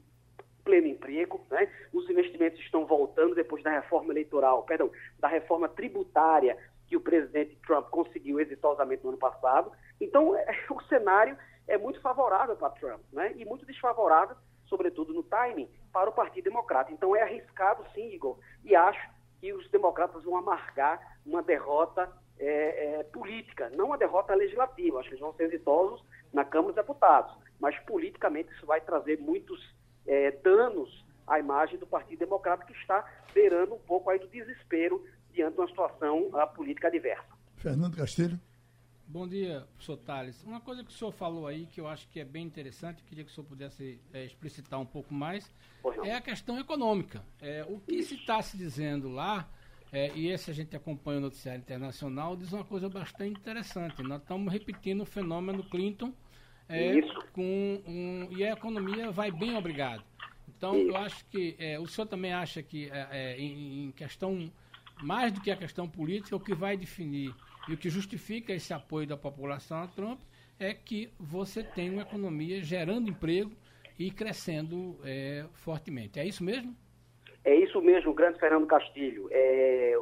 pleno emprego, né? os investimentos estão voltando depois da reforma eleitoral, perdão, da reforma tributária que o presidente Trump conseguiu exitosamente no ano passado. Então, o cenário é muito favorável para Trump, né? E muito desfavorável, sobretudo no timing, para o Partido Democrata. Então é arriscado sim, Igor, e acho que os democratas vão amargar uma derrota é, é, política, não uma derrota legislativa. Acho que eles vão ser exitosos na Câmara dos Deputados, mas politicamente isso vai trazer muitos é, danos à imagem do Partido Democrata, que está beirando um pouco aí do desespero diante de uma situação política adversa. Fernando Castilho. Bom dia, professor Tales. Uma coisa que o senhor falou aí que eu acho que é bem interessante, queria que o senhor pudesse é, explicitar um pouco mais, é a questão econômica. É, o que se está se dizendo lá, é, e esse a gente acompanha o noticiário internacional, diz uma coisa bastante interessante. Nós estamos repetindo o fenômeno Clinton é, com um, e a economia vai bem obrigado. Então, eu acho que é, o senhor também acha que é, é, em, em questão, mais do que a questão política, o que vai definir e o que justifica esse apoio da população a Trump é que você tem uma economia gerando emprego e crescendo é, fortemente. É isso mesmo? É isso mesmo, grande Fernando Castilho. É,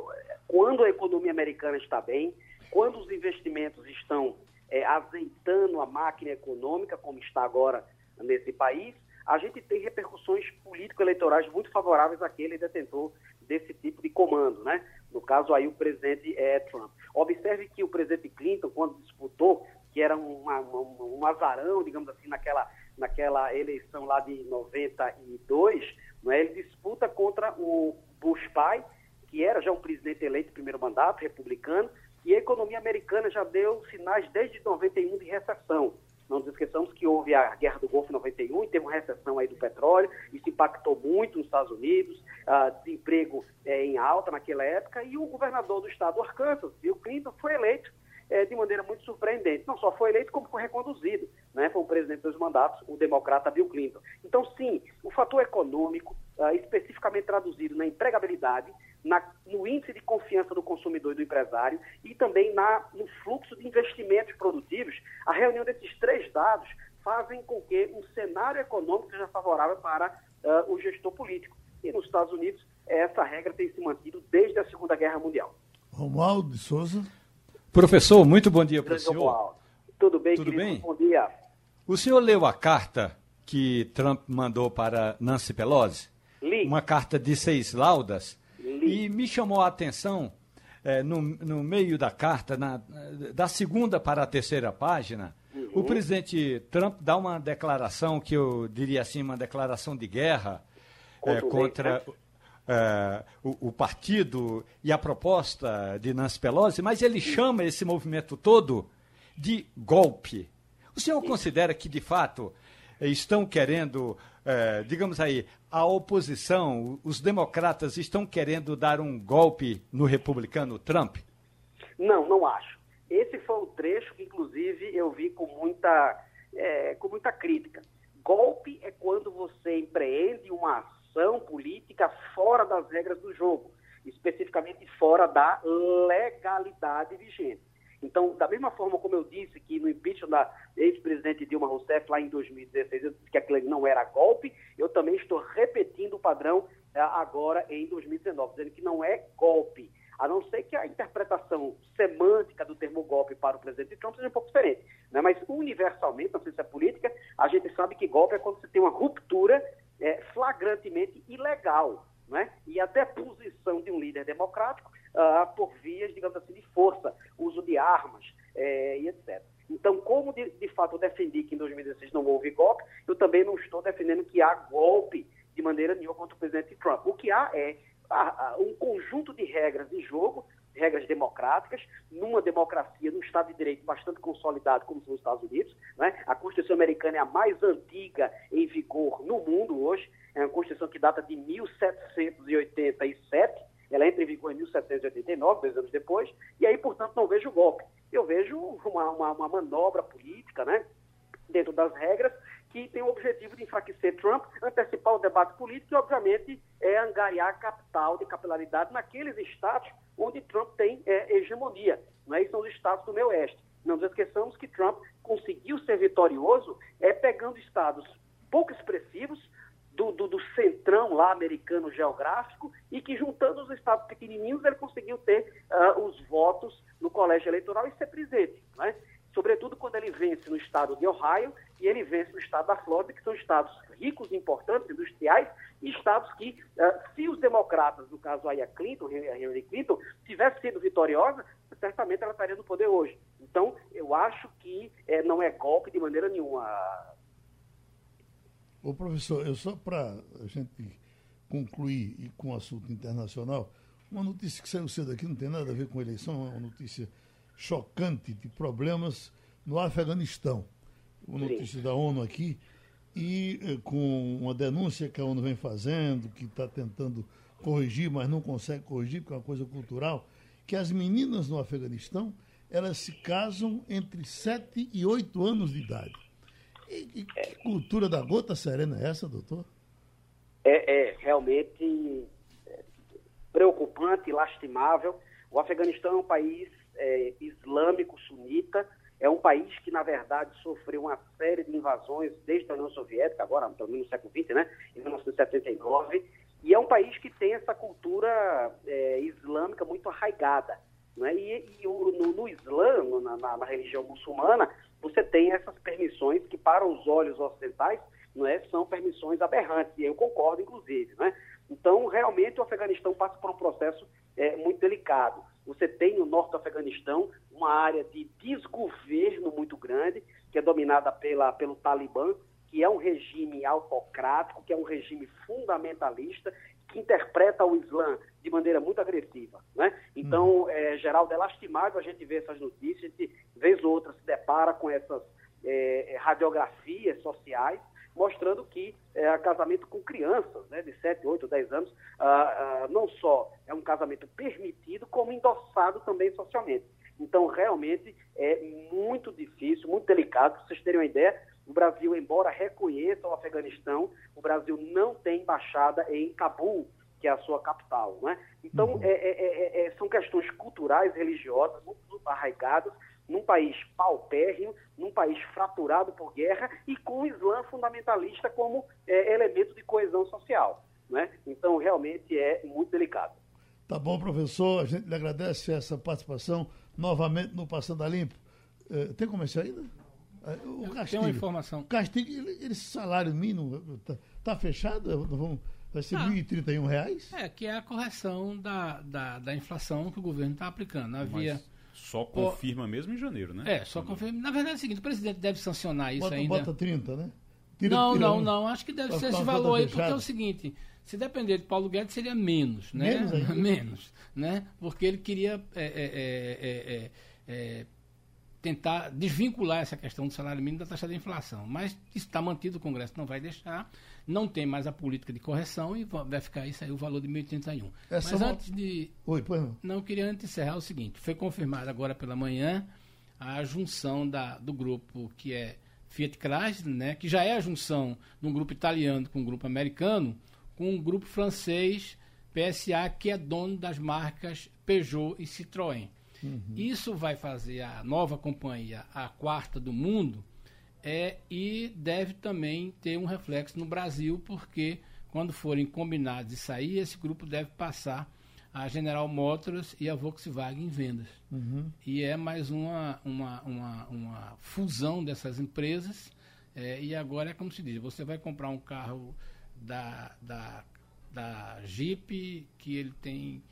quando a economia americana está bem, quando os investimentos estão é, azeitando a máquina econômica, como está agora nesse país, a gente tem repercussões político-eleitorais muito favoráveis àquele detentor desse tipo de comando, né? No caso aí o presidente é, Trump. Observe que o presidente Clinton, quando disputou, que era uma, uma, um azarão, digamos assim, naquela, naquela eleição lá de 92, né, ele disputa contra o Bush pai, que era já um presidente eleito primeiro mandato, republicano, e a economia americana já deu sinais desde 91 de recessão. Não nos esqueçamos que houve a Guerra do Golfo em 91 e teve uma recessão aí do petróleo, isso impactou muito nos Estados Unidos, uh, desemprego é, em alta naquela época, e o governador do estado do Arkansas, Bill Clinton, foi eleito é, de maneira muito surpreendente. Não só foi eleito, como foi reconduzido. Né? Foi o presidente dos mandatos, o democrata Bill Clinton. Então, sim, o fator econômico, uh, especificamente traduzido na empregabilidade, na, no índice de confiança do consumidor e do empresário e também na, no fluxo de investimentos produtivos, a reunião desses três dados fazem com que um cenário econômico seja favorável para uh, o gestor político. E nos Estados Unidos, essa regra tem se mantido desde a Segunda Guerra Mundial. Romualdo de Souza. Professor, muito bom dia para o senhor. Tudo bem, Tudo querido? bem? Bom dia. O senhor leu a carta que Trump mandou para Nancy Pelosi? Li. Uma carta de seis laudas e me chamou a atenção, é, no, no meio da carta, na, da segunda para a terceira página, uhum. o presidente Trump dá uma declaração que eu diria assim, uma declaração de guerra é, contra é, o, o, partido e a proposta de Nancy Pelosi, mas ele chama esse movimento todo de golpe. O senhor considera que, de fato, estão querendo, é, digamos aí, a oposição, os democratas estão querendo dar um golpe no republicano Trump? Não, não acho. Esse foi um trecho que, inclusive, eu vi com muita, é, com muita crítica. Golpe é quando você empreende uma ação política fora das regras do jogo, especificamente fora da legalidade vigente. Então, da mesma forma como eu disse que no impeachment da ex-presidente Dilma Rousseff, lá em 2016, eu disse que aquilo não era golpe, eu também estou repetindo o padrão eh, agora em 2019, dizendo que não é golpe. A não ser que a interpretação semântica do termo golpe para o presidente Trump seja um pouco diferente. Né? Mas, universalmente, na ciência política, a gente sabe que golpe é quando você tem uma ruptura é, flagrantemente ilegal. Né? E a deposição de um líder democrático uh, por vias, digamos assim, de força, uso de armas é, e etc. Então, como de, de, fato eu defendi que em 2016 não houve golpe, eu também não estou defendendo que há golpe de maneira nenhuma contra o presidente Trump. O que há é um conjunto de regras de jogo, regras democráticas, numa democracia, num Estado de Direito bastante consolidado como são os Estados Unidos. Né? A Constituição americana é a mais antiga em vigor no mundo hoje, é uma Constituição que data de 1787, ela entra em vigor em 1789, dois anos depois, e aí, portanto, não vejo golpe. Eu vejo uma, uma, uma manobra política, né? dentro das regras, que tem o objetivo de enfraquecer Trump, antecipar o debate político e, obviamente, é, angariar capital de capilaridade naqueles estados onde Trump tem é, hegemonia. Não é? E são os estados do meio oeste. Não nos esqueçamos que Trump conseguiu ser vitorioso é, pegando estados pouco expressivos, do, do, do, centrão lá americano geográfico e que juntando os estados pequenininhos ele conseguiu ter uh, os votos no colégio eleitoral e ser presidente, né? sobretudo quando ele vence no estado de Ohio e ele vence no estado da Flórida, que são estados ricos, importantes, industriais, estados que, uh, se os democratas, no caso aí a Clinton, a Hillary Clinton, tivesse sido vitoriosa, certamente ela estaria no poder hoje. Então, eu acho que eh, não é golpe de maneira nenhuma, Ô professor, eu só para a gente concluir e com o assunto internacional, uma notícia que saiu cedo aqui, não tem nada a ver com eleição, é uma notícia chocante de problemas no Afeganistão. Uma notícia da ONU aqui, e eh, com uma denúncia que a ONU vem fazendo, que está tentando corrigir, mas não consegue corrigir, porque é uma coisa cultural, que as meninas no Afeganistão, elas se casam entre 7 e 8 anos de idade. E, e que cultura da gota serena é essa, doutor? É, é realmente é, preocupante e lastimável. O Afeganistão é um país é, islâmico sunita, é um país que, na verdade, sofreu uma série de invasões desde a União Soviética, agora, pelo menos no século XX, né, em 1979, e é um país que tem essa cultura é, islâmica muito arraigada. Né? E, e no, no Islã, na, na, na religião muçulmana, você tem essas permissões que, para os olhos ocidentais, não é, são permissões aberrantes, e eu concordo, inclusive. Né? Então, realmente, o Afeganistão passa por um processo é, muito delicado. Você tem no norte do Afeganistão uma área de desgoverno muito grande, que é dominada pela, pelo Talibã, que é um regime autocrático, que é um regime fundamentalista, que interpreta o Islã de maneira muito agressiva. Né? Então, hum. é, Geraldo, é lastimável a gente ver essas notícias, a gente, vez ou outra, se depara com essas é, é radiografias sociais, mostrando que é, casamento com crianças né, de 7, 8, 10 anos, ah, ah, não só é um casamento permitido, como endossado também socialmente. Então, realmente, é muito difícil, muito delicado. Para vocês terem uma ideia, o Brasil, embora reconheça o Afeganistão, o Brasil não tem embaixada em Cabul, que é a sua capital. Né? Então, uhum. é, é, é, são questões culturais, religiosas, muito arraigadas, num país paupérrimo, num país fraturado por guerra e com o Islã fundamentalista como elemento de coesão social. Né? Então, realmente é muito delicado. Tá bom, professor. A gente lhe agradece essa participação novamente no Passando a Limpo. tem comercial ainda? O Castilho, Tem uma informação. Castilho, ele, esse salário mínimo está tá fechado? Vamos, vai ser 1.031 reais? É, que é a correção da, da, da inflação que o governo está aplicando. Havia. Mas só confirma mesmo em janeiro, né? É, só confirma. Na verdade é o seguinte, o presidente deve sancionar isso bota, ainda. Bota 30, né? Tira, não, tira não, um, não. Acho que deve ser esse valor aí, porque é o seguinte, se depender de Paulo Guedes, seria menos, né? Menos, menos né? Porque ele queria é, é, é, tentar desvincular essa questão do salário mínimo da taxa de inflação. Mas está mantido, o Congresso não vai deixar, não tem mais a política de correção e vai ficar isso aí o valor de 1.031. Essa Mas antes de. Oi, pois não. Não, queria antes encerrar o seguinte: foi confirmada agora pela manhã a junção da, do grupo que é Fiat Chrysler, né, que já é a junção de um grupo italiano com um grupo americano, com um grupo francês, PSA, que é dono das marcas Peugeot e Citroën. Uhum. Isso vai fazer a nova companhia a quarta do mundo é, e deve também ter um reflexo no Brasil, porque quando forem combinados e sair, esse grupo deve passar a General Motors e a Volkswagen em vendas. Uhum. E é mais uma, uma, uma, uma fusão dessas empresas. É, e agora é como se diz: você vai comprar um carro da, da, da Jeep, que ele tem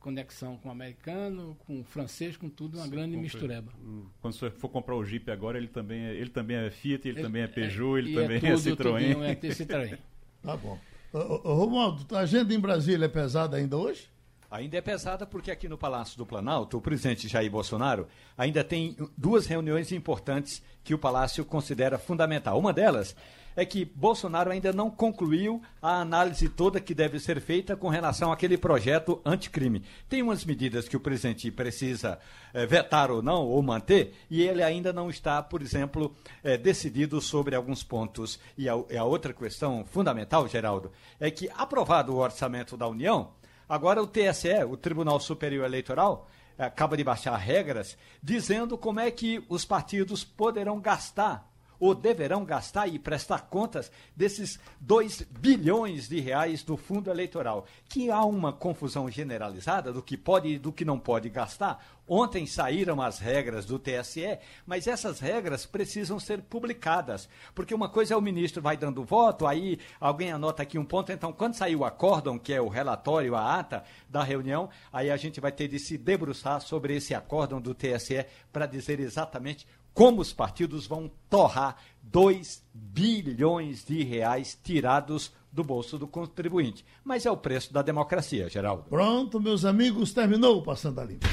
conexão com o americano, com o francês, com tudo, uma Sim, grande mistureba. Quando você for comprar o Jeep agora, ele também é, ele também é Fiat, ele, ele também é Peugeot, é, ele também é, tudo, é Citroën. É Citroën. tá bom. Ô, Romualdo, a agenda em Brasília é pesada ainda hoje? Ainda é pesada porque aqui no Palácio do Planalto, o presidente Jair Bolsonaro ainda tem duas reuniões importantes que o Palácio considera fundamental. Uma delas é que Bolsonaro ainda não concluiu a análise toda que deve ser feita com relação àquele projeto anticrime. Tem umas medidas que o presidente precisa é, vetar ou não, ou manter, e ele ainda não está, por exemplo, é, decidido sobre alguns pontos. E a, a outra questão fundamental, Geraldo, é que, aprovado o orçamento da União, agora o TSE, o Tribunal Superior Eleitoral, acaba de baixar regras dizendo como é que os partidos poderão gastar ou deverão gastar e prestar contas desses 2 bilhões de reais do fundo eleitoral. Que há uma confusão generalizada do que pode e do que não pode gastar. Ontem saíram as regras do TSE, mas essas regras precisam ser publicadas. Porque uma coisa é o ministro vai dando voto, aí alguém anota aqui um ponto, então quando sair o acórdão, que é o relatório, a ata da reunião, aí a gente vai ter de se debruçar sobre esse acórdão do TSE para dizer exatamente como os partidos vão torrar 2 bilhões de reais tirados do bolso do contribuinte. Mas é o preço da democracia, Geraldo. Pronto, meus amigos, terminou o Passando a Limpo.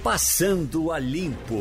Passando a Limpo.